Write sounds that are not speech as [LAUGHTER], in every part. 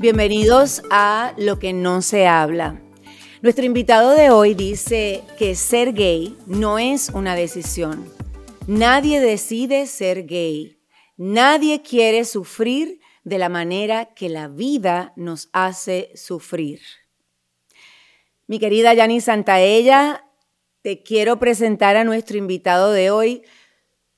Bienvenidos a Lo que no se habla. Nuestro invitado de hoy dice que ser gay no es una decisión. Nadie decide ser gay. Nadie quiere sufrir de la manera que la vida nos hace sufrir. Mi querida Yani Santaella, te quiero presentar a nuestro invitado de hoy.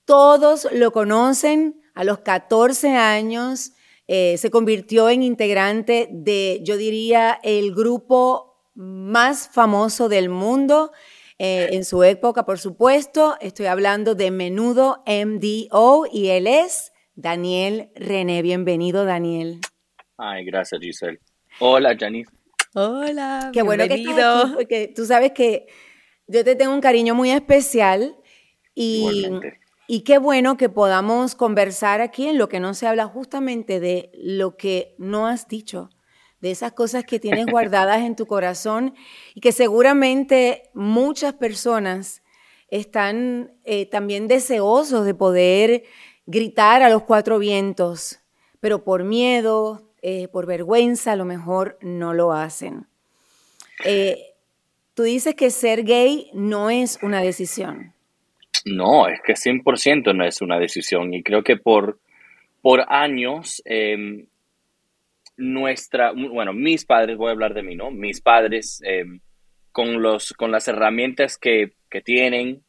Todos lo conocen. A los 14 años eh, se convirtió en integrante de, yo diría, el grupo más famoso del mundo. Eh, en su época, por supuesto, estoy hablando de Menudo MDO y él es Daniel René. Bienvenido, Daniel. Ay, gracias, Giselle. Hola, Janice. Hola, qué bueno que estás aquí porque tú sabes que yo te tengo un cariño muy especial y, y qué bueno que podamos conversar aquí en lo que no se habla justamente de lo que no has dicho, de esas cosas que tienes guardadas en tu corazón y que seguramente muchas personas están eh, también deseosos de poder gritar a los cuatro vientos, pero por miedo, eh, por vergüenza, a lo mejor no lo hacen. Eh, tú dices que ser gay no es una decisión. No, es que 100% no es una decisión y creo que por, por años em, nuestra, bueno, mis padres, voy a hablar de mí, ¿no? Mis padres em, con, los, con las herramientas que, que tienen,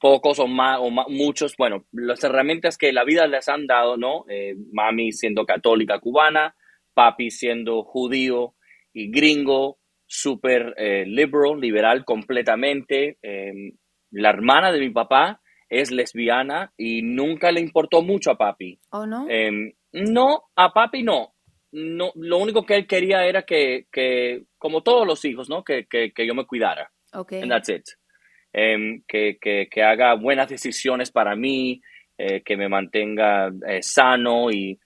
pocos o, más, o muchos, bueno, las herramientas que la vida les han dado, ¿no? Eh, mami siendo católica cubana, papi siendo judío y gringo, súper eh, liberal, liberal completamente. Em, la hermana de mi papá es lesbiana y nunca le importó mucho a papi. ¿O oh, no? Em, no, a papi no. no. Lo único que él quería era que, que como todos los hijos, ¿no? Que, que, que yo me cuidara. Okay. And that's it. Em, que, que, haga buenas decisiones para mí, eh, que me mantenga eh, sano y,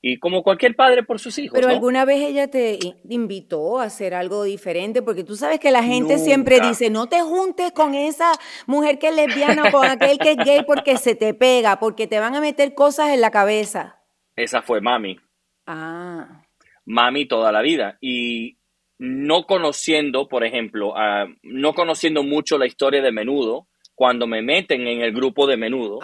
y, como cualquier padre por sus hijos. Pero alguna vez ella te invitó a hacer algo diferente, porque tú sabes que la gente siempre dice, no te juntes con esa mujer que es lesbiana o con aquel que es gay porque se te pega, porque te van a meter cosas en la cabeza. Esa fue mami. Ah. Mami toda la vida. Y, no conociendo, por ejemplo, no conociendo mucho la historia de Menudo, cuando me meten en el grupo de Menudo,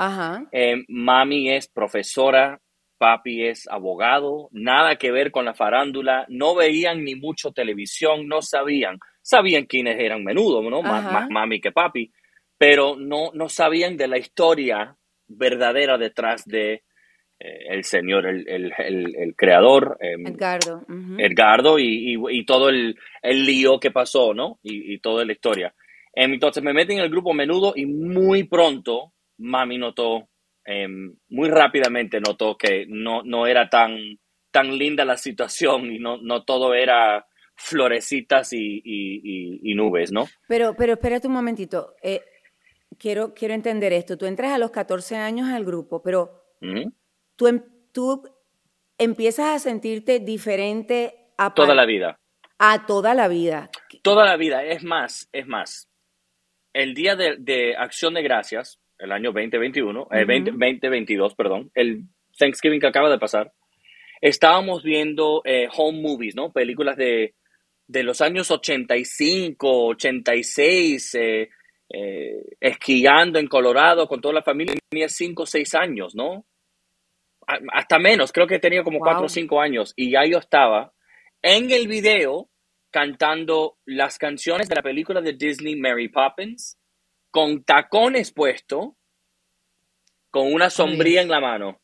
eh, mami es profesora, papi es abogado, nada que ver con la farándula, no veían ni mucho televisión, no sabían, sabían quiénes eran Menudo, ¿no? Más, mami que papi, pero no, no sabían de la historia verdadera detrás de eh, el señor, el, el, el, creador. Em, Edgardo. Edgardo y, y, todo el, lío que pasó, ¿no? Y, y toda la historia. Em, entonces me meten en el grupo menudo y muy pronto mami notó, em, muy rápidamente notó que no, no era tan, tan linda la situación y no, no todo era florecitas y, y, nubes, ¿no? Pero, pero espérate un momentito. Eh, quiero, quiero entender esto. Tú entras a los 14 años al grupo, pero tú, em, tú empiezas a sentirte diferente a... Toda la vida. A toda la vida. Toda la vida. Es más, es más. El día de, Acción de Gracias, el año 2021, 2022, eh, perdón, el Thanksgiving que acaba de pasar, estábamos viendo eh, home movies, ¿no? Películas de, de los años 85, 86, eh, esquiando en Colorado con toda la familia. Tenía 5 o 6 años, ¿no? hasta menos, creo que tenía como cuatro o cinco años y ya yo estaba en el video cantando las canciones de la película de Disney Mary Poppins con tacones puesto, con una sombría en la mano.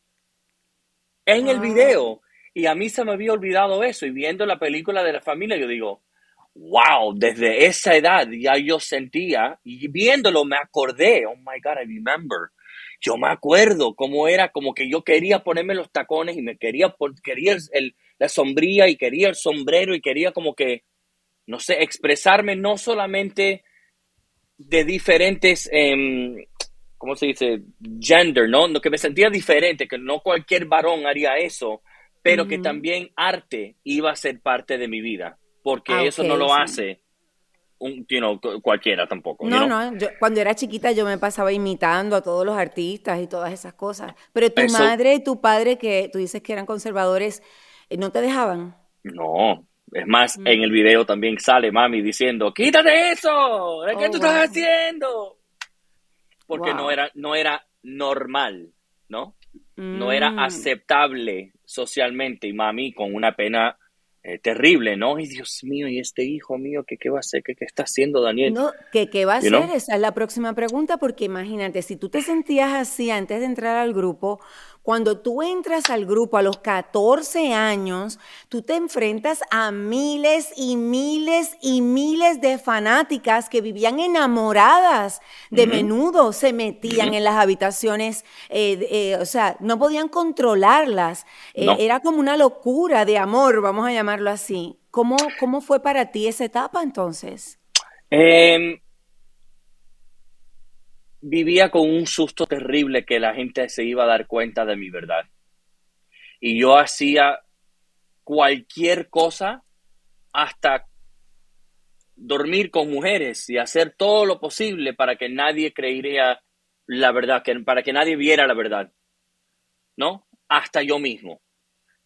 En el video. Y a mí se me había olvidado eso. Y viendo la película de la familia, yo digo, wow, desde esa edad ya yo sentía, y viéndolo me acordé, oh my God, I remember yo me acuerdo cómo era, como que yo quería ponerme los tacones y me quería, quería el, la sombría y quería el sombrero y quería como que, no sé, expresarme no solamente de diferentes, eh, ¿cómo se dice? Gender, ¿no? no que me sentía diferente, que no cualquier varón haría eso, pero que también arte iba a ser parte de mi vida, porque eso no lo hace un, cualquiera tampoco. No, no, yo, cuando era chiquita yo me pasaba imitando a todos los artistas y todas esas cosas. Pero tu madre y tu padre, que tú dices que eran conservadores, eh, ¿no te dejaban? No, es más, mm. en el video también sale mami diciendo, quítate eso, ¿qué tú oh, estás haciendo? Porque no, era, no era normal, ¿no? No era mm. aceptable socialmente y mami con una pena eh, terrible, ¿no? Y Dios mío, y este hijo mío, ¿qué, qué va a hacer? ¿Qué, qué está haciendo Daniel? No, ¿qué, qué va a hacer? Esa es la próxima pregunta, porque imagínate, si tú te sentías así antes de entrar al grupo, cuando tú entras al grupo a los 14 años, tú te enfrentas a miles y miles y miles de fanáticas que vivían enamoradas de menudo, se metían en las habitaciones, eh, eh, o sea, no podían controlarlas. Eh, era como una locura de amor, vamos a llamarlo así. ¿Cómo, cómo fue para ti esa etapa entonces? Vivía con un susto terrible que la gente se iba a dar cuenta de mi verdad. Y yo hacía cualquier cosa hasta dormir con mujeres y hacer todo lo posible para que nadie creyera la verdad, que, para que nadie viera la verdad. ¿No? Hasta yo mismo.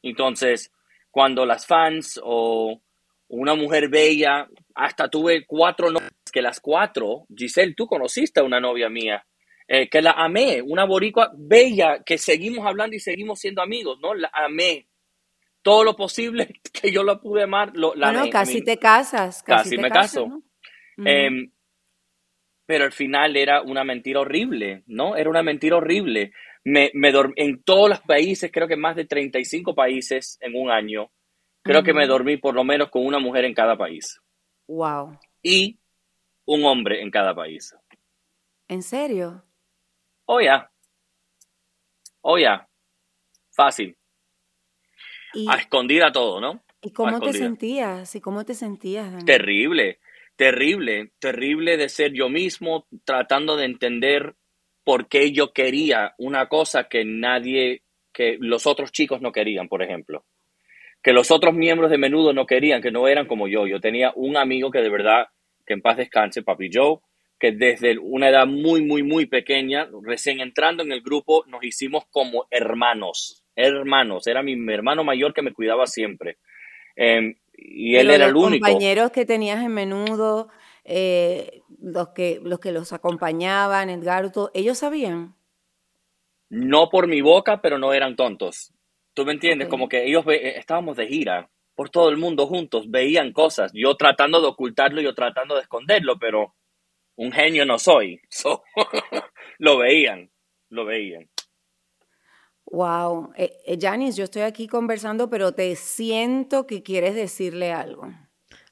Entonces, cuando las fans o una mujer bella, hasta tuve cuatro novias, que las cuatro, Giselle, tú conociste a una novia mía, eh, que la amé, una boricua bella, que seguimos hablando y seguimos siendo amigos, ¿no? La amé. Todo lo posible [LAUGHS] que yo la pude amar, lo, la bueno, casi te casas. Casi, me caso. Em, pero al final era una mentira horrible, ¿no? Era una mentira horrible. Me, me en todos los países, creo que más de 35 países en un año, Creo que me dormí por lo menos con una mujer en cada país. Wow. Y un hombre en cada país. ¿En serio? Oh, ya. Oh, ya. Fácil. A escondida todo, ¿no? ¿Y cómo te sentías? ¿Y cómo te sentías? Terrible, terrible, terrible de ser yo mismo tratando de entender por qué yo quería una cosa que nadie, que los otros chicos no querían, por ejemplo que los otros miembros de menudo no querían, que no eran como yo. Yo tenía un amigo que de verdad, que en paz descanse, Papi Joe, que desde una edad muy, muy, muy pequeña, recién entrando en el grupo, nos hicimos como hermanos, hermanos. Era mi, hermano mayor que me cuidaba siempre. Em, y él era el único. Los compañeros que tenías en menudo, eh, los, que, los que los acompañaban, Edgar, ¿ellos sabían? No por mi boca, pero no eran tontos. ¿Tú me entiendes? Como que ellos eh, estábamos de gira por todo el mundo juntos, veían cosas, yo tratando de ocultarlo, yo tratando de esconderlo, pero un genio no soy. [LAUGHS] lo veían, lo veían. Wow. Eh, eh, Janice, yo estoy aquí conversando, pero te siento que quieres decirle algo.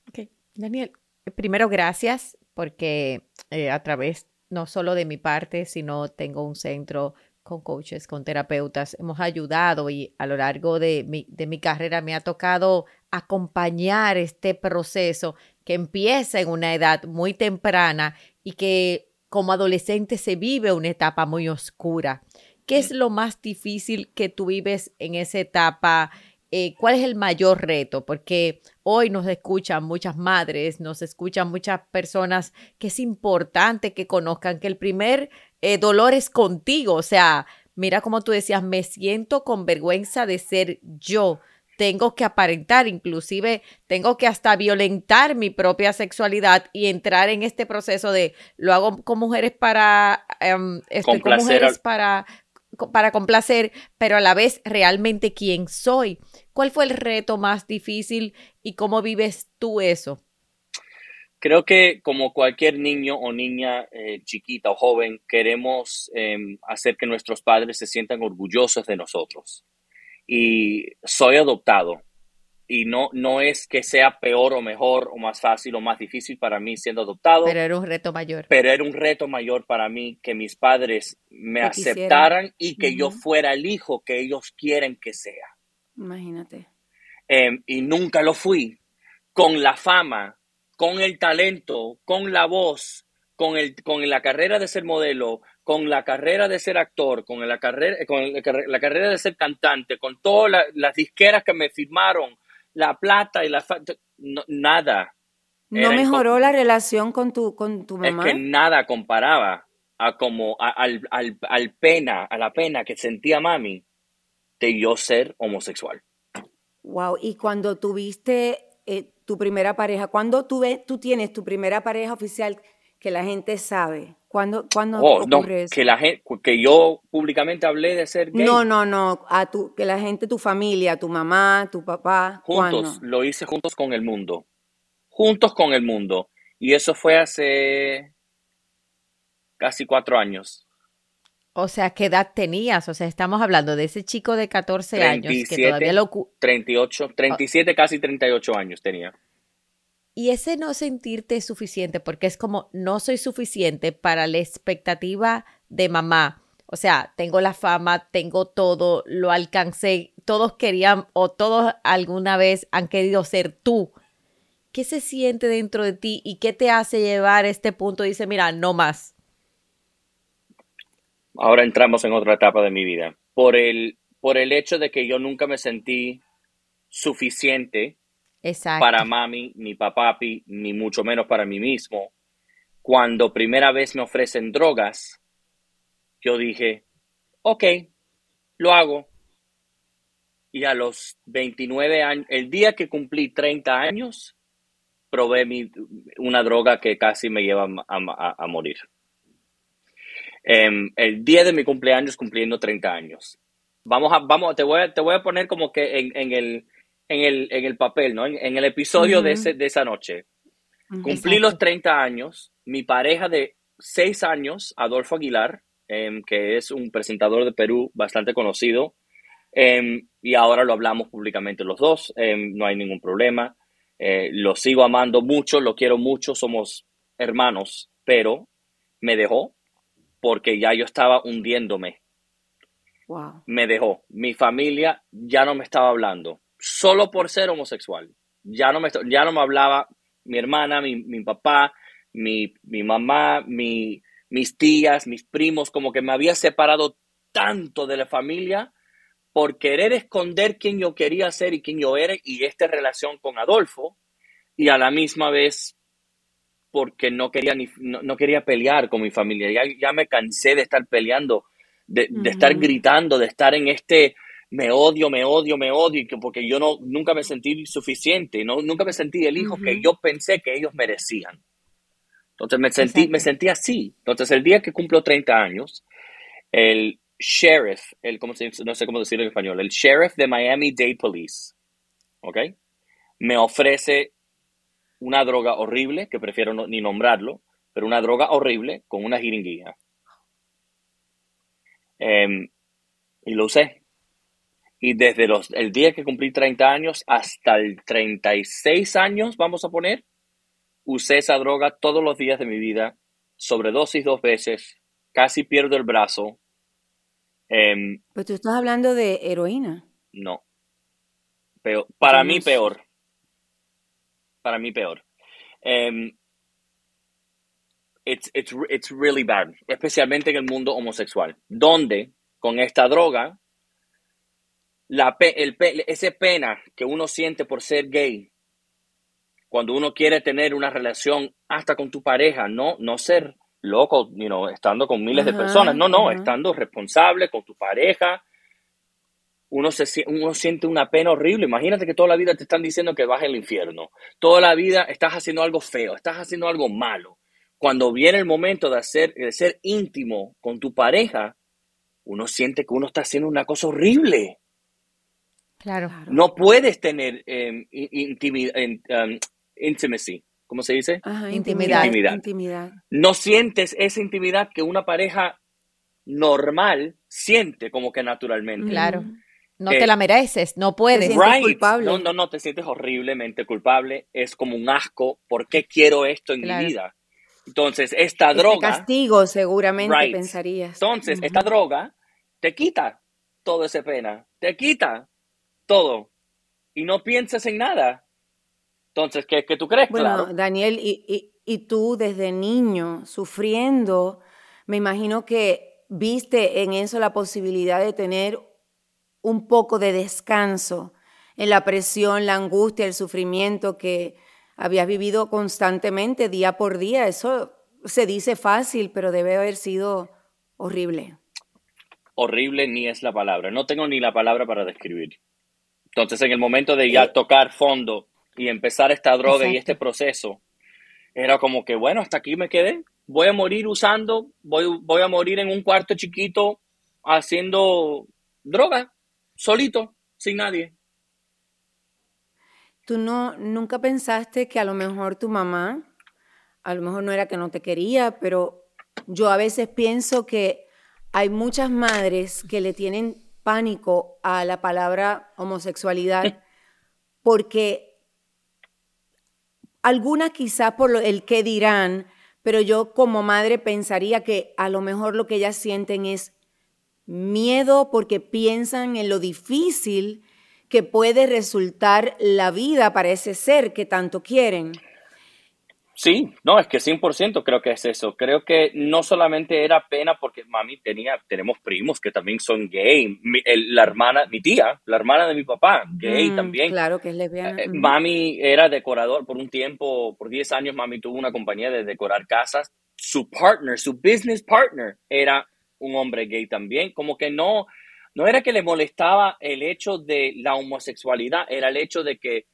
Ok, Daniel, primero gracias porque a través no solo de mi parte, sino tengo un centro con coaches, con terapeutas, hemos ayudado y a lo largo de mi, de mi carrera me ha tocado acompañar este proceso que empieza en una edad muy temprana y que como adolescente se vive una etapa muy oscura. ¿Qué es lo más difícil que tú vives en esa etapa? Eh, ¿Cuál es el mayor reto? Porque hoy nos escuchan muchas madres, nos escuchan muchas personas que es importante que conozcan que el primer eh, dolor es contigo. O sea, mira como tú decías, me siento con vergüenza de ser yo. Tengo que aparentar, inclusive tengo que hasta violentar mi propia sexualidad y entrar en este proceso de lo hago con mujeres para um, estoy con mujeres para para complacer, pero a la vez realmente quién soy. ¿Cuál fue el reto más difícil y cómo vives tú eso? Creo que como cualquier niño o niña eh, chiquita o joven, queremos em, hacer que nuestros padres se sientan orgullosos de nosotros. Y soy adoptado. Y no, no es que sea peor o mejor o más fácil o más difícil para mí siendo adoptado. Pero era un reto mayor. Pero era un reto mayor para mí que mis padres me aceptaran y que yo fuera el hijo que ellos quieren que sea. Imagínate. Em, y nunca lo fui. Con la fama, con el talento, con la voz, con, el, con la carrera de ser modelo, con la carrera de ser actor, con la carrera, con la carrera de ser cantante, con todas las disqueras que me firmaron, la plata y la... nada, ¿No mejoró la relación con tu, con tu mamá? Es que nada comparaba a como al, al, al, pena, a la pena que sentía mami de yo ser homosexual. Wow, y cuando tuviste eh, tu primera pareja, ¿cuándo tú, tú tienes tu primera pareja oficial que la gente sabe? ¿Cuándo, cuándo oh, ocurre eso? Que, la gente, que yo públicamente hablé de ser gay. No, no, no, a tu, que la gente, tu familia, tu mamá, tu papá. Juntos, lo hice juntos con el mundo. Juntos con el mundo. Y eso fue hace casi cuatro años. O sea, ¿qué edad tenías? O sea, estamos hablando de ese chico de 14 años que todavía lo... 38, 37, casi 38 años tenía. Y ese no sentirte suficiente, porque es como no soy suficiente para la expectativa de mamá. O sea, tengo la fama, tengo todo, lo alcancé, todos querían o todos alguna vez han querido ser tú. ¿Qué se siente dentro de ti y qué te hace llevar a este punto? Dice, mira, no más ahora entramos en otra etapa de mi vida. Por el, por el hecho de que yo nunca me sentí suficiente para mami, ni papapi, ni mucho menos para mí mismo. Cuando primera vez me ofrecen drogas, yo dije, ok, lo hago. Y a los 29 años, el día que cumplí 30 años, probé mi, una droga que casi me lleva a morir. Em, el día de mi cumpleaños cumpliendo 30 años. Vamos a, vamos, te voy a, te voy a poner como que en, en, el, en, el, en el papel, ¿no? En, el episodio de, ese, de esa noche. Cumplí los 30 años, mi pareja de 6 años, Adolfo Aguilar, em, que es un presentador de Perú bastante conocido, em, y ahora lo hablamos públicamente los dos, no hay ningún problema. Eh, lo sigo amando mucho, lo quiero mucho, somos hermanos, pero me dejó porque ya yo estaba hundiéndome. Me dejó. Mi familia ya no me estaba hablando, solo por ser homosexual. Ya no me, ya no me hablaba mi hermana, mi, mi papá, mi, mi mamá, mi, mis tías, mis primos, como que me había separado tanto de la familia por querer esconder quién yo quería ser y quién yo era y esta relación con Adolfo y a la misma vez porque no quería, ni, no, quería pelear con mi familia. Ya, ya me cansé de estar peleando, de, estar gritando, de estar en este me odio, me odio, me odio, porque yo no, nunca me sentí suficiente, no, nunca me sentí el hijo que yo pensé que ellos merecían. Entonces me sentí, me sentí así. Entonces el día que cumplo 30 años, el sheriff, el, ¿cómo se, no sé cómo decirlo en español, el sheriff de Miami Dade Police, ¿ok? Me ofrece una droga horrible, que prefiero ni nombrarlo, pero una droga horrible con una jeringuilla. Em, y lo usé. Y desde los, el día que cumplí 30 años hasta el 36 años, vamos a poner, usé esa droga todos los días de mi vida, sobredosis dos veces, casi pierdo el brazo. Eh, pues tú estás hablando de heroína. No. Pero para mí peor para mí peor. Um, it's, it's, it's really bad, especialmente en el mundo homosexual, donde con esta droga, la, el, ese pena que uno siente por ser gay, cuando uno quiere tener una relación hasta con tu pareja, no, no ser loco, you know, estando con miles de personas, no, no, estando responsable con tu pareja, uno, se, uno siente una pena horrible. Imagínate que toda la vida te están diciendo que vas al infierno. Toda la vida estás haciendo algo feo, estás haciendo algo malo. Cuando viene el momento de, hacer, de ser íntimo con tu pareja, uno siente que uno está haciendo una cosa horrible. Claro. No puedes tener um, intimacy, ¿cómo se dice? intimidad. intimidad. No sientes esa intimidad que una pareja normal siente como que naturalmente. Claro. No te la mereces, no puedes. Te culpable. No, no, no, te sientes horriblemente culpable. Es como un asco. ¿Por qué quiero esto en mi vida? Entonces, esta este droga. castigo, seguramente pensarías. Entonces, esta droga te quita todo ese pena. Te quita todo. Y no piensas en nada. Entonces, ¿qué, qué tú crees? Bueno, Daniel, y, y, y tú desde niño sufriendo, me imagino que viste en eso la posibilidad de tener un poco de descanso en la presión, la angustia, el sufrimiento que habías vivido constantemente, día por día. Eso se dice fácil, pero debe haber sido horrible. Horrible ni es la palabra. No tengo ni la palabra para describir. Entonces, en el momento de ya eh, tocar fondo y empezar esta droga y este proceso, era como que, bueno, hasta aquí me quedé. Voy a morir usando, voy, voy a morir en un cuarto chiquito haciendo droga, solito, sin nadie. ¿Tú no, nunca pensaste que a lo mejor tu mamá, a lo mejor no era que no te quería, pero yo a veces pienso que hay muchas madres que le tienen pánico a la palabra homosexualidad porque algunas quizás por el que dirán, pero yo como madre pensaría que a lo mejor lo que ellas sienten es miedo porque piensan en lo difícil que puede resultar la vida para ese ser que tanto quieren. Sí, no, es que 100% creo que es eso. Creo que no solamente era pena porque mami tenía, tenemos primos que también son gay. la hermana, mi tía, la hermana de mi papá, gay mm, también. Claro que es lesbiana. Eh, mami era decorador por un tiempo, por 10 años mami tuvo una compañía de decorar casas. Su partner, su business partner era un hombre gay también. Como que no, no era que le molestaba el hecho de la homosexualidad, era el hecho de que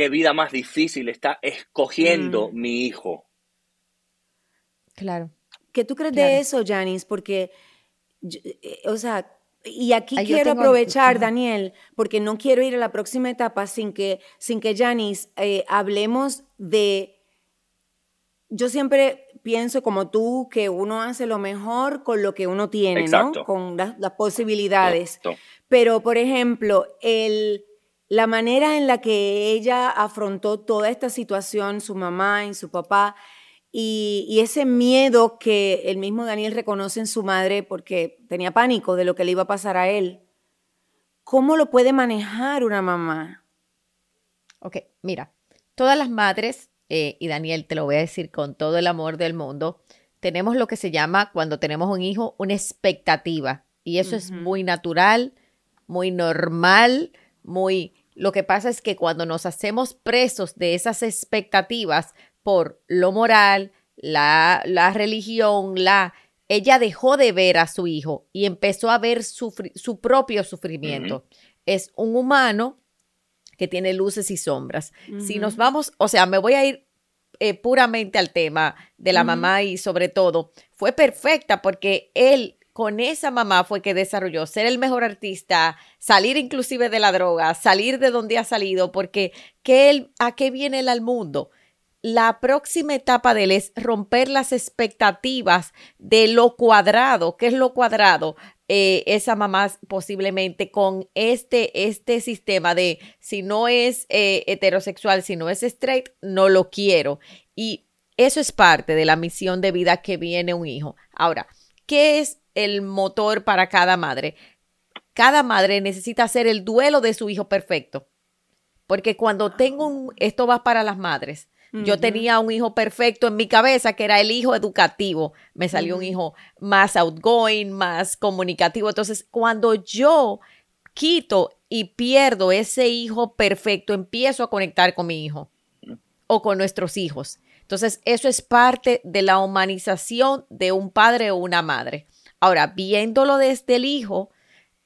qué vida más difícil está escogiendo mm. mi hijo. Claro. ¿Qué tú crees de eso, Janice? Porque, eh, o sea, y aquí quiero aprovechar, Daniel, porque no quiero ir a la próxima etapa sin que, sin que Janice, eh, hablemos de... Yo siempre pienso como tú que uno hace lo mejor con lo que uno tiene, ¿no? Con las, posibilidades. Pero, por ejemplo, el la manera en la que ella afrontó toda esta situación, su mamá y su papá, y, ese miedo que el mismo Daniel reconoce en su madre porque tenía pánico de lo que le iba a pasar a él. ¿Cómo lo puede manejar una mamá? Ok, mira, todas las madres, eh, y Daniel te lo voy a decir con todo el amor del mundo, tenemos lo que se llama cuando tenemos un hijo una expectativa. Y eso es muy natural, muy normal, muy lo que pasa es que cuando nos hacemos presos de esas expectativas por lo moral, la, la religión, la... Ella dejó de ver a su hijo y empezó a ver su, su propio sufrimiento. Es un humano que tiene luces y sombras. Si nos vamos, o sea, me voy a ir eh, puramente al tema de la mamá y sobre todo, fue perfecta porque él con esa mamá fue que desarrolló ser el mejor artista, salir inclusive de la droga, salir de donde ha salido, porque él, ¿a qué viene él al mundo? La próxima etapa de él es romper las expectativas de lo cuadrado. ¿Qué es lo cuadrado? Eh, esa mamá posiblemente con este, este sistema de si no es eh, heterosexual, si no es straight, no lo quiero. Y eso es parte de la misión de vida que viene un hijo. Ahora, ¿qué es el motor para cada madre. Cada madre necesita hacer el duelo de su hijo perfecto. Porque cuando tengo un, esto va para las madres. Yo tenía un hijo perfecto en mi cabeza que era el hijo educativo. Me salió un hijo más outgoing, más comunicativo. Entonces, cuando yo quito y pierdo ese hijo perfecto, empiezo a conectar con mi hijo o con nuestros hijos. Entonces, eso es parte de la humanización de un padre o una madre. Ahora, viéndolo desde el hijo,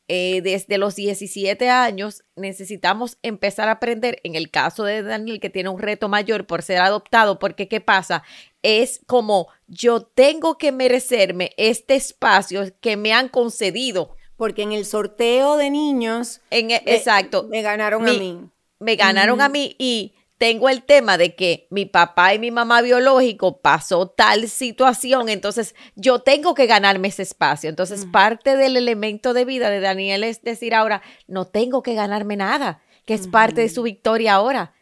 eh, desde los 17 años, necesitamos empezar a aprender, en el caso de Daniel, que tiene un reto mayor por ser adoptado, porque ¿qué pasa? Es como yo tengo que merecerme este espacio que me han concedido. Porque en el sorteo de niños, en, e, exacto, me ganaron a mí. Me ganaron a mí y tengo el tema de que mi papá y mi mamá biológico pasó tal situación, entonces yo tengo que ganarme ese espacio. Entonces, parte del elemento de vida de Daniel es decir ahora, no tengo que ganarme nada, que es parte de su victoria ahora.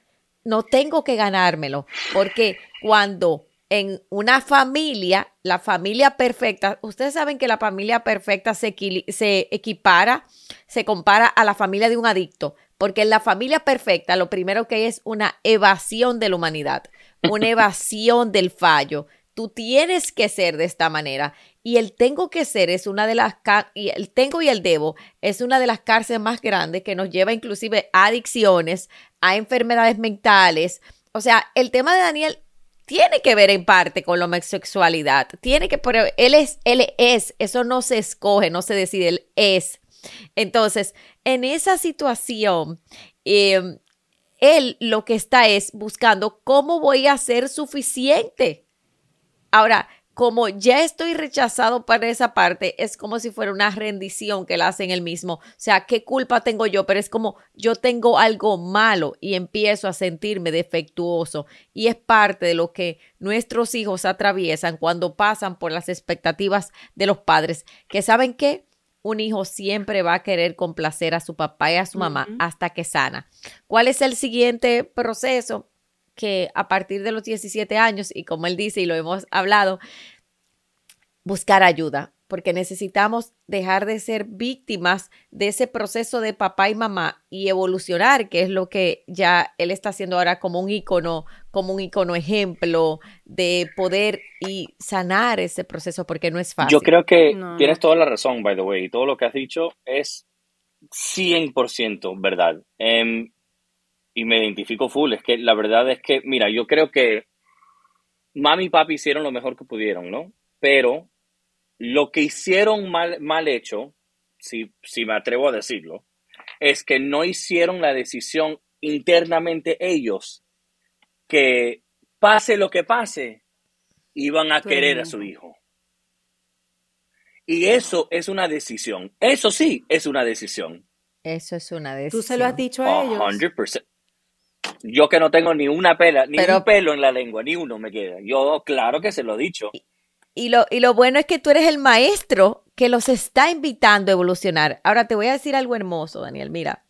No tengo que ganármelo, porque cuando en una familia, la familia perfecta, ustedes saben que la familia perfecta se, se equipara, se compara a la familia de un adicto. Porque en la familia perfecta lo primero que hay es una evasión de la humanidad, una [LAUGHS] evasión del fallo. Tú tienes que ser de esta manera. Y el tengo que ser es una de las, y el tengo y el debo es una de las cárceles más grandes que nos lleva inclusive a adicciones, a enfermedades mentales, o sea, el tema de Daniel tiene que ver en parte con la homosexualidad. Tiene que, pero él es, él es, eso no se escoge, no se decide, él es. Entonces, en esa situación, em, él lo que está es buscando cómo voy a ser suficiente. Ahora, como ya estoy rechazado para esa parte, es como si fuera una rendición que la hacen el mismo. O sea, ¿qué culpa tengo yo? Pero es como yo tengo algo malo y empiezo a sentirme defectuoso. Y es parte de lo que nuestros hijos atraviesan cuando pasan por las expectativas de los padres. Que saben que un hijo siempre va a querer complacer a su papá y a su mamá hasta que sana. ¿Cuál es el siguiente proceso? que a partir de los 17 años, y como él dice y lo hemos hablado, buscar ayuda, porque necesitamos dejar de ser víctimas de ese proceso de papá y mamá y evolucionar, que es lo que ya él está haciendo ahora como un icono, como un icono ejemplo de poder y sanar ese proceso, porque no es fácil. Yo creo que tienes toda la razón, by the way, y todo lo que has dicho es 100% verdad. Em, y me identifico full. Es que la verdad es que, mira, yo creo que mami y papi hicieron lo mejor que pudieron, ¿no? Pero lo que hicieron mal, mal hecho, si, si me atrevo a decirlo, es que no hicieron la decisión internamente ellos que pase lo que pase, iban a querer a su hijo. Y eso es una decisión. Eso sí es una decisión. Eso es una decisión. Tú se lo has dicho a ellos. 100%. Yo que no tengo ni una pela, ni un pelo en la lengua, ni uno me queda. Yo, claro que se lo he dicho. Y, lo, y lo bueno es que tú eres el maestro que los está invitando a evolucionar. Ahora te voy a decir algo hermoso, Daniel. Mira,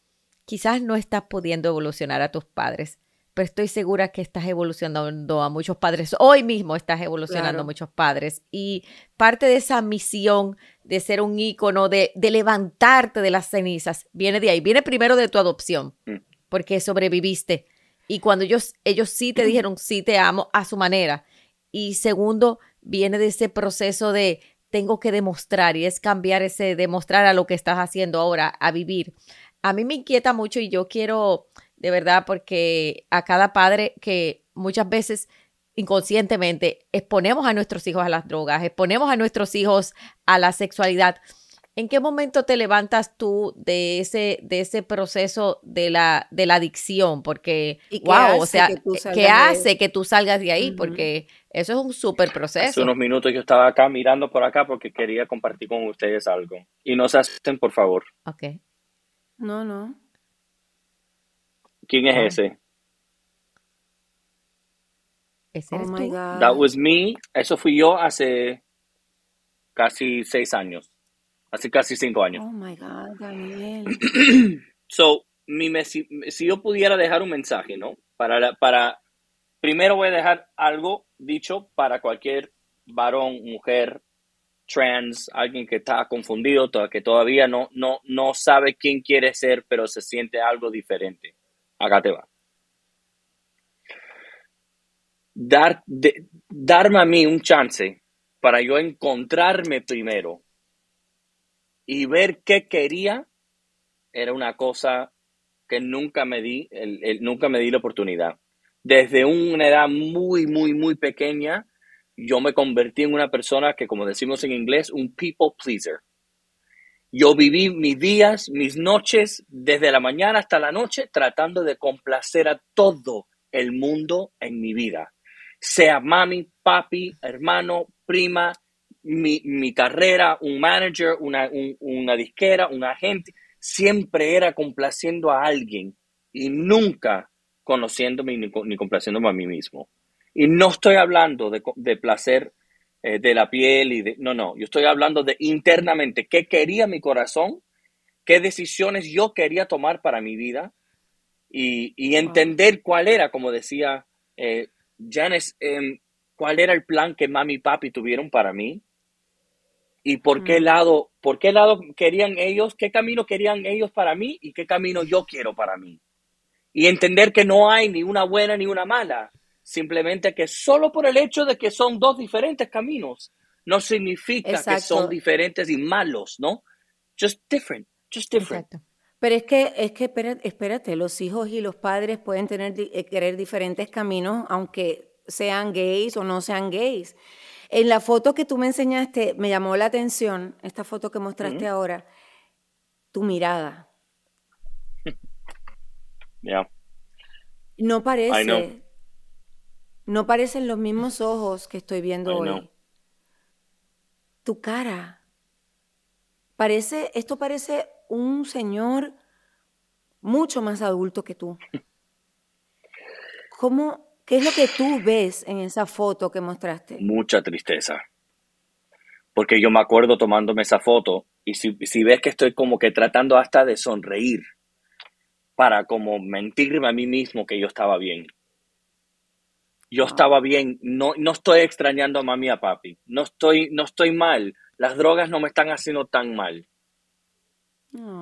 quizás no estás pudiendo evolucionar a tus padres, pero estoy segura que estás evolucionando a muchos padres. Hoy mismo estás evolucionando a muchos padres. Y parte de esa misión de ser un ícono, de, de levantarte de las cenizas, viene de ahí. Viene primero de tu adopción. Mm porque sobreviviste. Y cuando ellos, ellos sí te [CLEARS THROAT] dijeron, sí te amo a su manera. Y segundo, viene de ese proceso de tengo que demostrar y es cambiar ese demostrar a lo que estás haciendo ahora, a vivir. A mí me inquieta mucho y yo quiero, de verdad, porque a cada padre que muchas veces inconscientemente exponemos a nuestros hijos a las drogas, exponemos a nuestros hijos a la sexualidad ¿En qué momento te levantas tú de ese, de ese proceso de la, de la adicción? Porque, wow, o sea, ¿qué hace que tú salgas de ahí? Porque eso es un súper proceso. Hace unos minutos yo estaba acá mirando por acá porque quería compartir con ustedes algo. Y no se asusten, por favor. Ok. No, no. ¿Quién es ese? ¿Ese oh my God. That was me. Eso fui yo hace casi seis años. Hace casi cinco años. Oh my God, Daniel. [CLEARS THROAT] so, mi, si, si, yo pudiera dejar un mensaje, ¿no? Para, para, primero voy a dejar algo dicho para cualquier varón, mujer, trans, alguien que está confundido, que todavía no, no, no sabe quién quiere ser, pero se siente algo diferente. Acá te va. Dar, darme a mí un chance para yo encontrarme primero y ver qué quería era una cosa que nunca me di, nunca me di la oportunidad. Desde una edad muy, muy, muy pequeña, yo me convertí en una persona que, como decimos en inglés, un people pleaser. Yo viví mis días, mis noches, desde la mañana hasta la noche, tratando de complacer a todo el mundo en mi vida. Sea mami, papi, hermano, prima, mi, mi carrera, un manager, una, una disquera, un agente, siempre era complaciendo a alguien y nunca conociéndome ni, ni complaciéndome a mí mismo. Y no estoy hablando de, de placer eh, de la piel y de... No, no, yo estoy hablando de internamente qué quería mi corazón, qué decisiones yo quería tomar para mi vida y, y entender cuál era, como decía eh, Janice, em, cuál era el plan que mami y papi tuvieron para mí y por qué lado, por qué lado querían ellos, qué camino querían ellos para mí y qué camino yo quiero para mí. Y entender que no hay ni una buena ni una mala, simplemente que solo por el hecho de que son dos diferentes caminos, no significa que son diferentes y malos, ¿no? Just different, just different. Pero es que, es que espérate, espérate, los hijos y los padres pueden tener, eh, querer diferentes caminos, aunque sean gays o no sean gays. En la foto que tú me enseñaste, me llamó la atención, esta foto que mostraste ahora, tu mirada. No parece. No parecen los mismos ojos que estoy viendo hoy. Tu cara. Parece, esto parece un señor mucho más adulto que tú. ¿Cómo, ¿Qué es lo que tú ves en esa foto que mostraste? Mucha tristeza. Porque yo me acuerdo tomándome esa foto y si, si ves que estoy como que tratando hasta de sonreír para como mentirme a mí mismo que yo estaba bien. Yo estaba bien, no, no estoy extrañando a mami y a papi, no estoy, no estoy mal, las drogas no me están haciendo tan mal.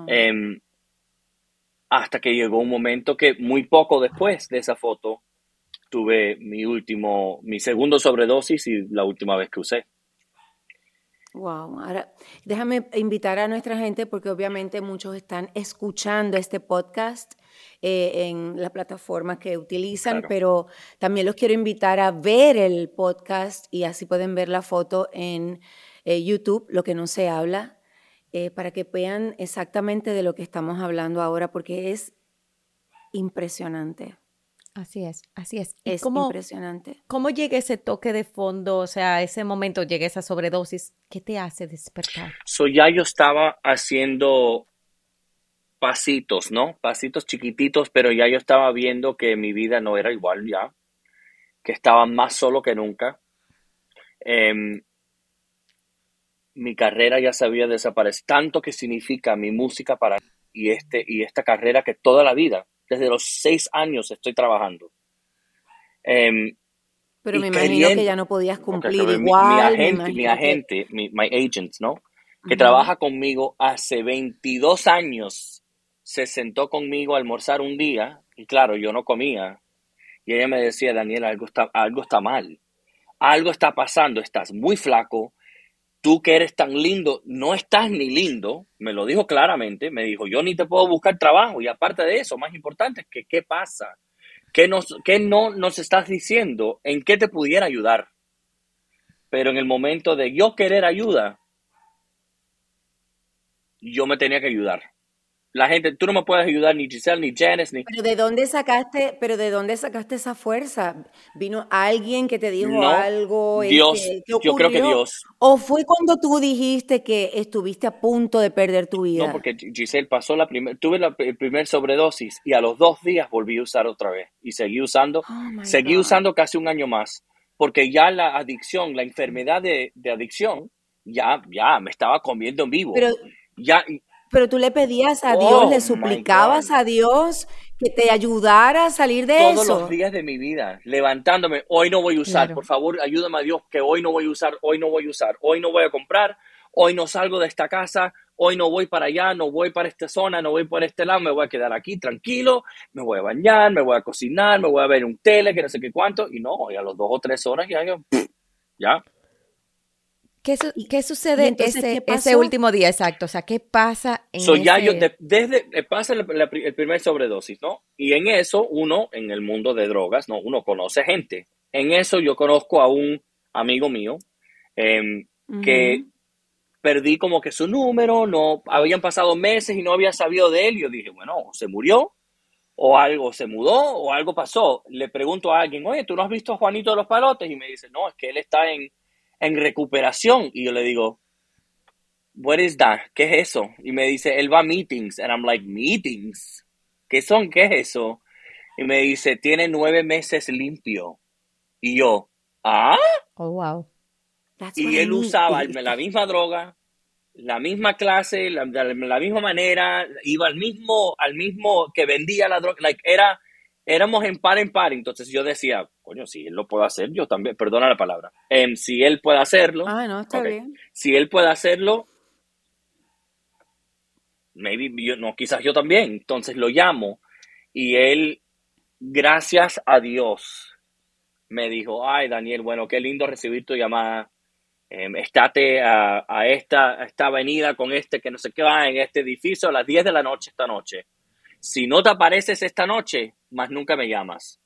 Em, hasta que llegó un momento que muy poco después de esa foto tuve mi último, mi segundo sobredosis y la última vez que usé. Wow, ahora déjame invitar a nuestra gente porque obviamente muchos están escuchando este podcast eh, en la plataforma que utilizan, pero también los quiero invitar a ver el podcast y así pueden ver la foto en eh, YouTube, lo que no se habla, eh, para que vean exactamente de lo que estamos hablando ahora porque es impresionante. Así es, así es. es impresionante. ¿Cómo llega ese toque de fondo, o sea, ese momento, llega esa sobredosis? ¿Qué te hace despertar? So ya yo estaba haciendo pasitos, ¿no? Pasitos chiquititos, pero ya yo estaba viendo que mi vida no era igual ya, que estaba más solo que nunca. Em, mi carrera ya se había desaparecido, tanto que significa mi música para y, este, y esta carrera que toda la vida desde los seis años estoy trabajando. Em, pero me imagino que ya no podías cumplir igual. Mi, agente, mi agente, mi, my agent, ¿no? Que trabaja conmigo hace 22 años, se sentó conmigo a almorzar un día y claro, yo no comía. Y ella me decía, Daniel, algo está, algo está mal. Algo está pasando, estás muy flaco, tú que eres tan lindo, no estás ni lindo, me lo dijo claramente, me dijo, yo ni te puedo buscar trabajo y aparte de eso, más importante es que qué pasa, qué, nos, qué no nos estás diciendo, en qué te pudiera ayudar. Pero en el momento de yo querer ayuda, yo me tenía que ayudar la gente, tú no me puedes ayudar ni Giselle, ni Janice, ni... Pero ¿de dónde sacaste, pero de dónde sacaste esa fuerza? ¿Vino alguien que te dijo algo? Dios, este, yo creo que Dios. ¿O fue cuando tú dijiste que estuviste a punto de perder tu vida? No, porque Giselle pasó la primera, tuve la primer sobredosis y a los dos días volví a usar otra vez y seguí usando, oh seguí usando casi un año más, porque ya la adicción, la enfermedad de, de adicción, ya, ya me estaba comiendo en vivo. Pero, ya, pero tú le pedías a Dios, le oh suplicabas a Dios que te ayudara a salir de eso. Todos los días de mi vida, levantándome, hoy no voy a usar, por favor, ayúdame a Dios que hoy no voy a usar, hoy no voy a usar, hoy no voy a comprar, hoy no salgo de esta casa, hoy no voy para allá, no voy para esta zona, no voy por este lado, me voy a quedar aquí tranquilo, me voy a bañar, me voy a cocinar, me voy a ver un tele, que no sé qué cuánto, y no, a las dos o tres horas ya, ya, ¿Qué, ¿Qué, sucede ese, último día exacto? O sea, ¿qué pasa en so, ya yo desde eh, pasa el, primer sobredosis, ¿no? Y en eso uno, en el mundo de drogas, ¿no? Uno conoce gente. En eso yo conozco a un amigo mío em, que perdí como que su número, no, habían pasado meses y no había sabido de él. Yo dije, bueno, se murió, o algo se mudó, o algo pasó. Le pregunto a alguien, oye, ¿tú no has visto a Juanito de los Palotes? Y me dice, no, es que él está en en recuperación. Y yo le digo, what is that? ¿Qué es eso? Y me dice, él va a meetings. And I'm like, meetings? ¿Qué son? ¿Qué es eso? Y me dice, tiene nueve meses limpio. Y yo, ¿ah? Oh, wow. y él usaba [LAUGHS] la misma droga, la misma clase, la, la, misma manera, iba al mismo, al mismo que vendía la droga, like, era éramos en par en par, entonces yo decía, coño, si él lo puede hacer, yo también, perdona la palabra, em, si él puede hacerlo, ah, no, está bien. si él puede hacerlo, maybe yo, no, quizás yo también, entonces lo llamo y él, gracias a Dios, me dijo, ay Daniel, bueno, qué lindo recibir tu llamada, em, estate a, esta, esta avenida con este que no sé qué va en este edificio a las 10 de la noche esta noche. Si no te apareces esta noche, más nunca me llamas.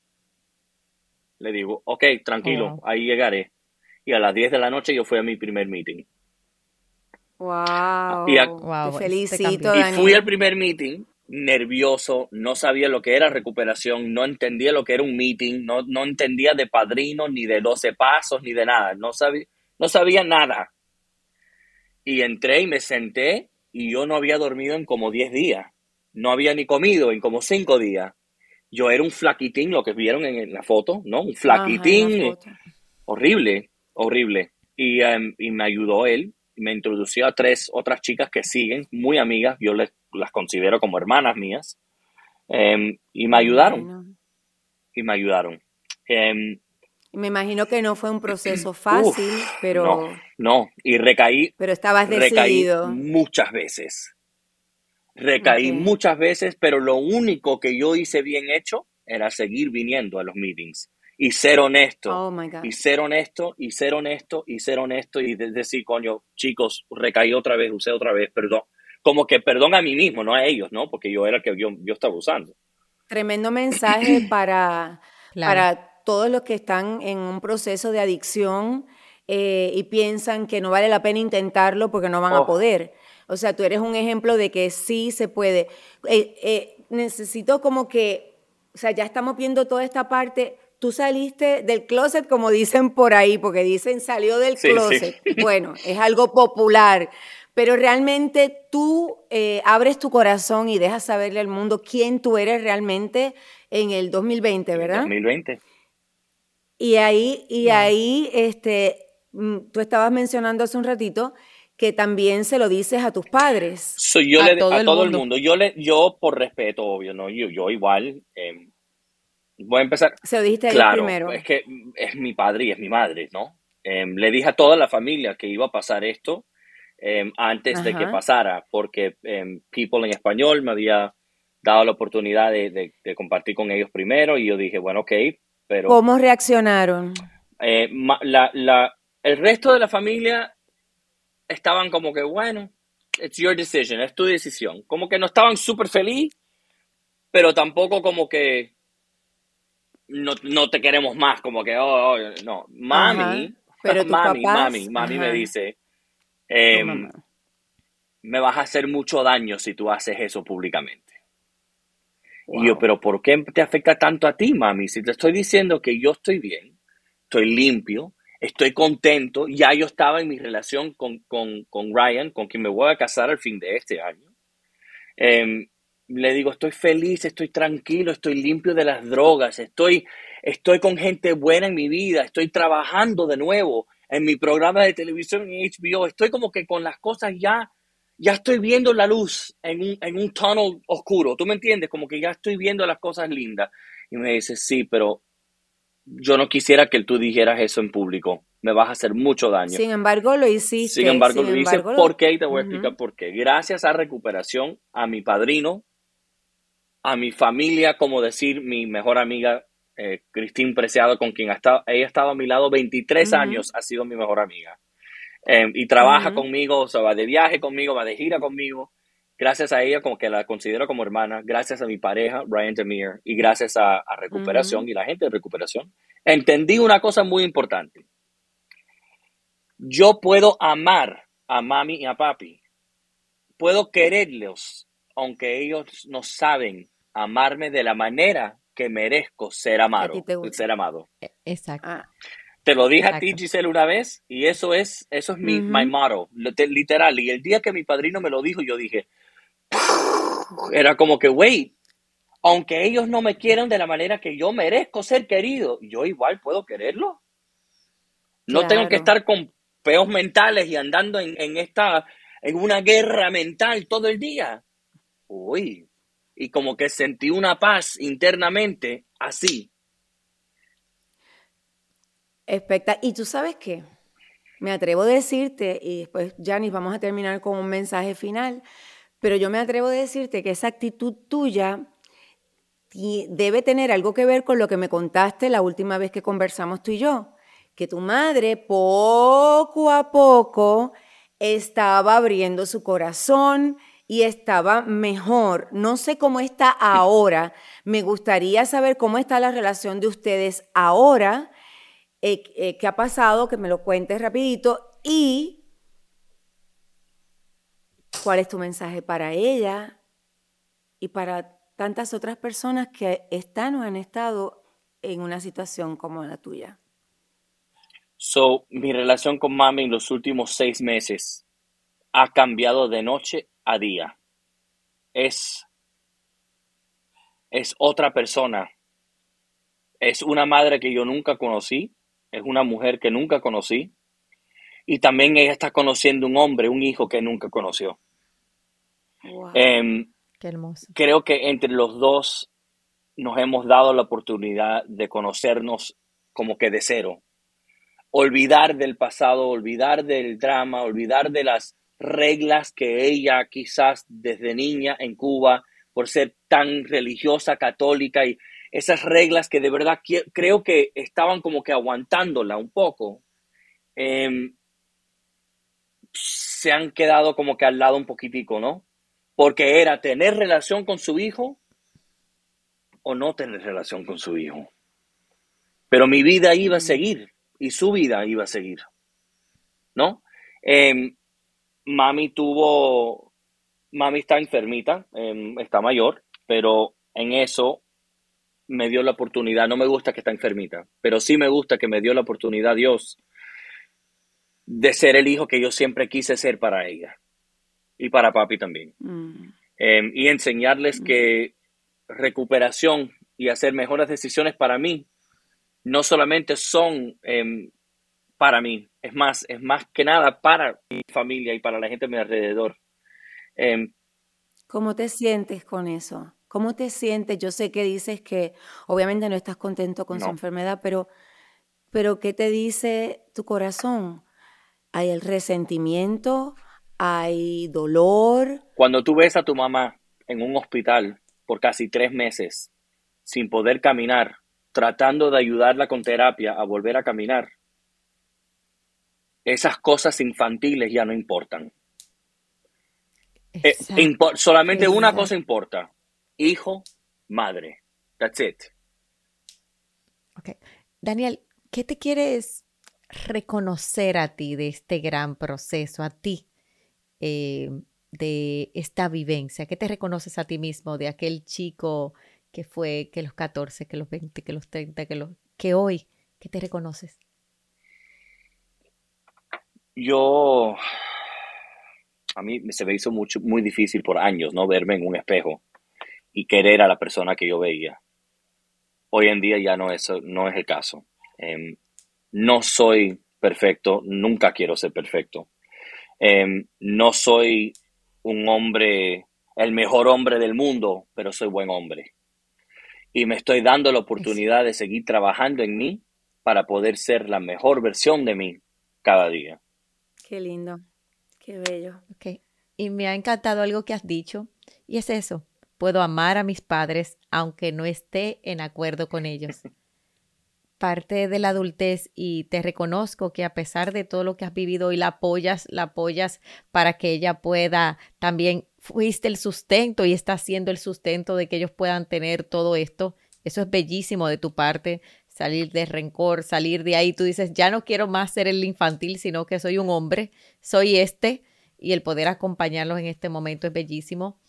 Le digo, ok, tranquilo, ahí llegaré. Y a las 10 de la noche yo fui a mi primer meeting. Wow. Y te felicito. Y fui al primer meeting nervioso, no sabía lo que era recuperación, no entendía lo que era un meeting, no, no entendía de padrino, ni de 12 pasos, ni de nada, no sabía, no sabía nada. Y entré y me senté y yo no había dormido en como 10 días, no había ni comido en como 5 días. Yo era un flaquitín, lo que vieron en la foto, ¿no? Un flaquitín horrible, horrible. Y, em, y me ayudó él, me introdució a tres otras chicas que siguen, muy amigas, yo les, las considero como hermanas mías, em, y me ayudaron. Y me ayudaron. Em, me imagino que no fue un proceso fácil, pero... No, no, y recaí... Pero estabas decidido. muchas veces. Recaí muchas veces, pero lo único que yo hice bien hecho era seguir viniendo a los meetings y ser honesto. Oh y ser honesto, y ser honesto, y ser honesto, y decir, coño, chicos, recaí otra vez, usé otra vez, perdón. Como que perdón a mí mismo, no a ellos, ¿no? Porque yo era el que yo, yo estaba usando. Tremendo mensaje [CLEARS THROAT] para, para todos los que están en un proceso de adicción eh, y piensan que no vale la pena intentarlo porque no van a oh. poder. O sea, tú eres un ejemplo de que sí se puede. Eh, eh, necesito como que, o sea, ya estamos viendo toda esta parte tú saliste del closet, como dicen por ahí, porque dicen salió del closet. Bueno, es algo popular, pero realmente tú eh, abres tu corazón y dejas saberle al mundo quién tú eres realmente en el 2020, ¿verdad? 2020. Y ahí, y ahí, este, mm, tú estabas mencionando hace un ratito que también se lo dices a tus padres. yo a, todo, el, todo mundo. el mundo. Yo, le, yo por respeto, obvio, ¿no? Yo, yo igual, em, Voy a empezar. Se lo dijiste claro, primero. Es que es mi padre y es mi madre, ¿no? Em, le dije a toda la familia que iba a pasar esto em, antes de que pasara, porque People en español me había dado la oportunidad de, compartir con ellos primero y yo dije, bueno, ok, pero... ¿Cómo reaccionaron? Eh, la, la, el resto de la familia estaban como que, bueno, it's your decision, es tu decisión. Como que no estaban súper feliz, pero tampoco como que no, no te queremos más, como que, oh, oh no, mami, [LAUGHS] pero mami, mami, mami me dice, em, me vas a hacer mucho daño si tú haces eso públicamente. Y yo, pero ¿por qué te afecta tanto a ti, mami? Si te estoy diciendo que yo estoy bien, estoy limpio, estoy contento, ya yo estaba en mi relación con, con, con Ryan, con quien me voy a casar al fin de este año. Eh, le digo, estoy feliz, estoy tranquilo, estoy limpio de las drogas, estoy, estoy con gente buena en mi vida, estoy trabajando de nuevo en mi programa de televisión en HBO, estoy como que con las cosas ya, ya estoy viendo la luz en un, en un tunnel oscuro, ¿tú me entiendes? Como que ya estoy viendo las cosas lindas. Y me dice, sí, pero yo no quisiera que tú dijeras eso en público, me vas a hacer mucho daño. Sin embargo, lo hiciste. Sin embargo, lo hice. ¿Por qué? Y te voy a explicar por qué. Gracias a recuperación, a mi padrino, a mi familia, como decir mi mejor amiga, eh, Cristín Preciado, con quien ella ha estado a mi lado 23 años, ha sido mi mejor amiga. Em, y trabaja conmigo, o sea, va de viaje conmigo, va de gira conmigo. Gracias a ella, como que la considero como hermana, gracias a mi pareja, Ryan Demir, y gracias a, Recuperación y la gente de Recuperación, entendí una cosa muy importante. Yo puedo amar a mami y a papi. Puedo quererlos, aunque ellos no saben amarme de la manera que merezco ser amado. Ser amado. E, exacto. Ah. Te lo dije a ti, Giselle, una vez, y eso es, eso es mi my motto, literal. Y el día que mi padrino me lo dijo, yo dije, era como que, wait, aunque ellos no me quieran de la manera que yo merezco ser querido, yo igual puedo quererlo. No tengo que estar con peos mentales y andando en, en, esta, en una guerra mental todo el día. Uy, y como que sentí una paz internamente así. Especta ¿Y tú sabes qué? Me atrevo a decirte, y después, Janice, vamos a terminar con un mensaje final, pero yo me atrevo a decirte que esa actitud tuya debe tener algo que ver con lo que me contaste la última vez que conversamos tú y yo, que tu madre poco a poco estaba abriendo su corazón y estaba mejor. No sé cómo está ahora. Me gustaría saber cómo está la relación de ustedes ahora, eh, eh, qué ha pasado, que me lo cuentes rapidito y cuál es tu mensaje para ella y para tantas otras personas que están o han estado en una situación como la tuya. So, mi relación con mami en los últimos seis meses ha cambiado de noche a día. Es, es otra persona. Es una madre que yo nunca conocí. Es una mujer que nunca conocí. Y también ella está conociendo un hombre, un hijo que nunca conoció. Em, Qué hermoso. Creo que entre los dos nos hemos dado la oportunidad de conocernos como que de cero. Olvidar del pasado, olvidar del drama, olvidar de las reglas que ella quizás desde niña en Cuba, por ser tan religiosa, católica, y esas reglas que de verdad creo que estaban como que aguantándola un poco, em, se han quedado como que al lado un poquitico, ¿no? Porque era tener relación con su hijo o no tener relación con su hijo. Pero mi vida iba a seguir y su vida iba a seguir, ¿no? Em, mami tuvo, mami está enfermita, em, está mayor, pero en eso me dio la oportunidad, no me gusta que está enfermita, pero sí me gusta que me dio la oportunidad Dios de ser el hijo que yo siempre quise ser para ella y para papi también. Mm. Em, y enseñarles que recuperación y hacer mejores decisiones para mí no solamente son em, para mí, es más, es más que nada para mi familia y para la gente a mi alrededor. Em, ¿Cómo te sientes con eso? ¿Cómo te sientes? Yo sé que dices que obviamente no estás contento con su enfermedad, pero, pero ¿qué te dice tu corazón? ¿Hay el resentimiento? ¿Hay dolor? Cuando tú ves a tu mamá en un hospital por casi tres meses sin poder caminar, tratando de ayudarla con terapia a volver a caminar, esas cosas infantiles ya no importan. Eh, solamente una cosa importa, hijo, madre. That's it. Ok. Daniel, ¿qué te quieres reconocer a ti de este gran proceso, a ti, eh, de esta vivencia? ¿Qué te reconoces a ti mismo de aquel chico que fue, que los 14, que los 20, que los 30, que, los, que hoy, ¿qué te reconoces? Yo, a mí se me hizo mucho, muy difícil por años no verme en un espejo y querer a la persona que yo veía. Hoy en día ya no es, no es el caso. Em, no soy perfecto, nunca quiero ser perfecto. Em, no soy un hombre, el mejor hombre del mundo, pero soy buen hombre. Y me estoy dando la oportunidad de seguir trabajando en mí para poder ser la mejor versión de mí cada día. Qué lindo, qué bello. Ok, y me ha encantado algo que has dicho, y es eso, puedo amar a mis padres aunque no esté en acuerdo con ellos. [LAUGHS] Parte de la adultez y te reconozco que a pesar de todo lo que has vivido y la apoyas, la apoyas para que ella pueda también, fuiste el sustento y está siendo el sustento de que ellos puedan tener todo esto. Eso es bellísimo de tu parte salir de rencor, salir de ahí. Tú dices, ya no quiero más ser el infantil, sino que soy un hombre, soy este, y el poder acompañarlos en este momento es bellísimo.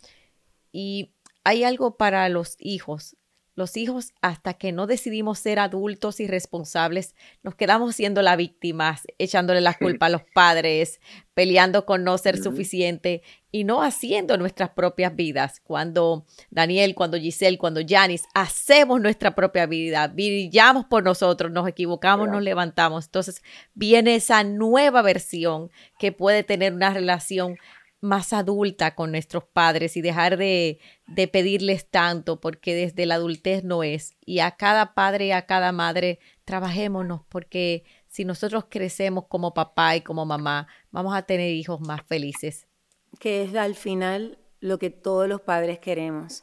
Y hay algo para los hijos. Los hijos, hasta que no decidimos ser adultos y responsables, nos quedamos siendo las víctimas, echándole la [LAUGHS] culpa a los padres, peleando con no ser suficiente y no haciendo nuestras propias vidas. Cuando Daniel, cuando Giselle, cuando Janice hacemos nuestra propia vida, brillamos por nosotros, nos equivocamos, nos levantamos. Entonces viene esa nueva versión que puede tener una relación más adulta con nuestros padres y dejar de, de, pedirles tanto, porque desde la adultez no es. Y a cada padre y a cada madre, trabajémonos, porque si nosotros crecemos como papá y como mamá, vamos a tener hijos más felices. Que es al final lo que todos los padres queremos.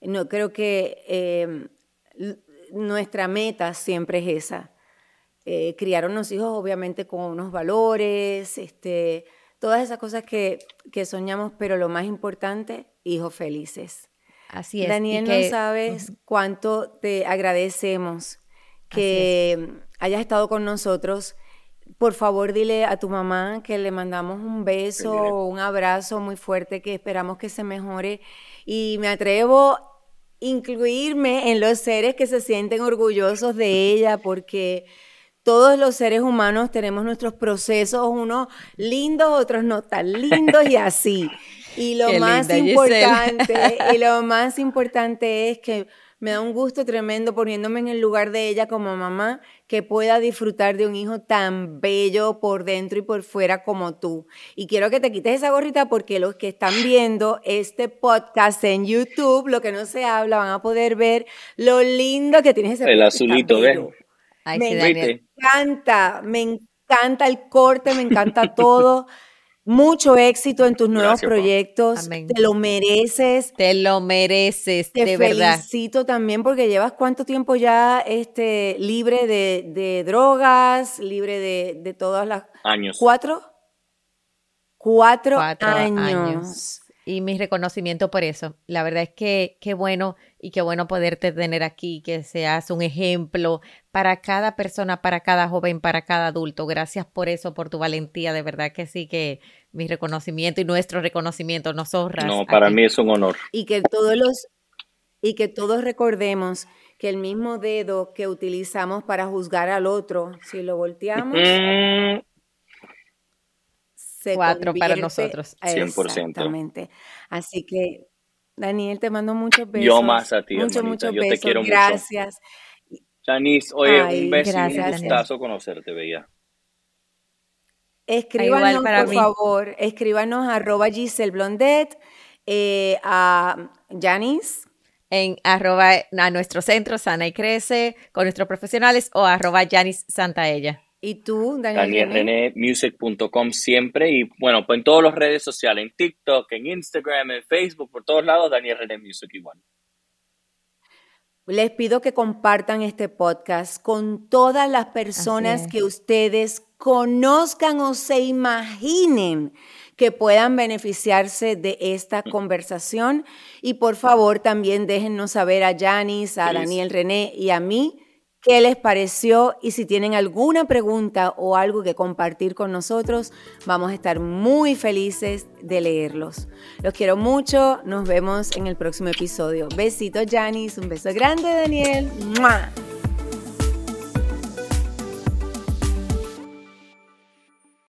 No, creo que eh, nuestra meta siempre es esa, eh, criaron los hijos obviamente con unos valores, este, todas esas cosas que, que soñamos, pero lo más importante, hijos felices. Así es. Daniel, no sabes cuánto te agradecemos que hayas estado con nosotros. Por favor, dile a tu mamá que le mandamos un beso, un abrazo muy fuerte, que esperamos que se mejore. Y me atrevo a incluirme en los seres que se sienten orgullosos de ella, porque todos los seres humanos tenemos nuestros procesos, unos lindos, otros no tan lindos y así. Y [LAUGHS] lo más importante, y lo [LAUGHS] más importante es que me da un gusto tremendo poniéndome en el lugar de ella como mamá, que pueda disfrutar de un hijo tan bello por dentro y por fuera como tú. Y quiero que te quites esa gorrita porque los que están viendo este podcast en YouTube, lo que no se habla, van a poder ver lo lindo que tienes ese El azulito, ¿ves? Me encanta, me encanta el corte, me encanta todo. Mucho éxito en tus nuevos proyectos. Te lo mereces. Te lo mereces, de verdad. Te felicito también porque llevas cuánto tiempo ya este, libre de, drogas, libre de, todas las... Años. ¿Cuatro? Cuatro, años. Y mi reconocimiento por eso. La verdad es que qué bueno y qué bueno poderte tener aquí, que seas un ejemplo para cada persona, para cada joven, para cada adulto. Gracias por eso, por tu valentía. De verdad que sí, que mi reconocimiento y nuestro reconocimiento nos honra. No, para mí es un honor. Y que todos los y que todos recordemos que el mismo dedo que utilizamos para juzgar al otro, si lo volteamos, se cuatro para nosotros. 100%. Exactamente. Así que Daniel, te mando muchos besos. Yo más a ti, muchos, muchos Yo besos. te quiero gracias. mucho. Janice, oye, un beso y un gustazo conocerte, Bella. Escríbanos, por favor, escríbanos a arroba Giselle Blondet, eh, a Janice. En arroba a nuestro centro Sana y Crece con nuestros profesionales o arroba Janice Santaella. ¿Y tú, Daniel? DanielRenéMusic.com siempre y bueno, pues en todas las redes sociales, en TikTok, en Instagram, en Facebook, por todos lados, Daniel René Music igual. Les pido que compartan este podcast con todas las personas que ustedes conozcan o se imaginen que puedan beneficiarse de esta conversación. Y por favor, también déjennos saber a Janice, a Daniel René y a mí qué les pareció y si tienen alguna pregunta o algo que compartir con nosotros, vamos a estar muy felices de leerlos. Los quiero mucho, nos vemos en el próximo episodio. Besitos, Janice, un beso grande, Daniel.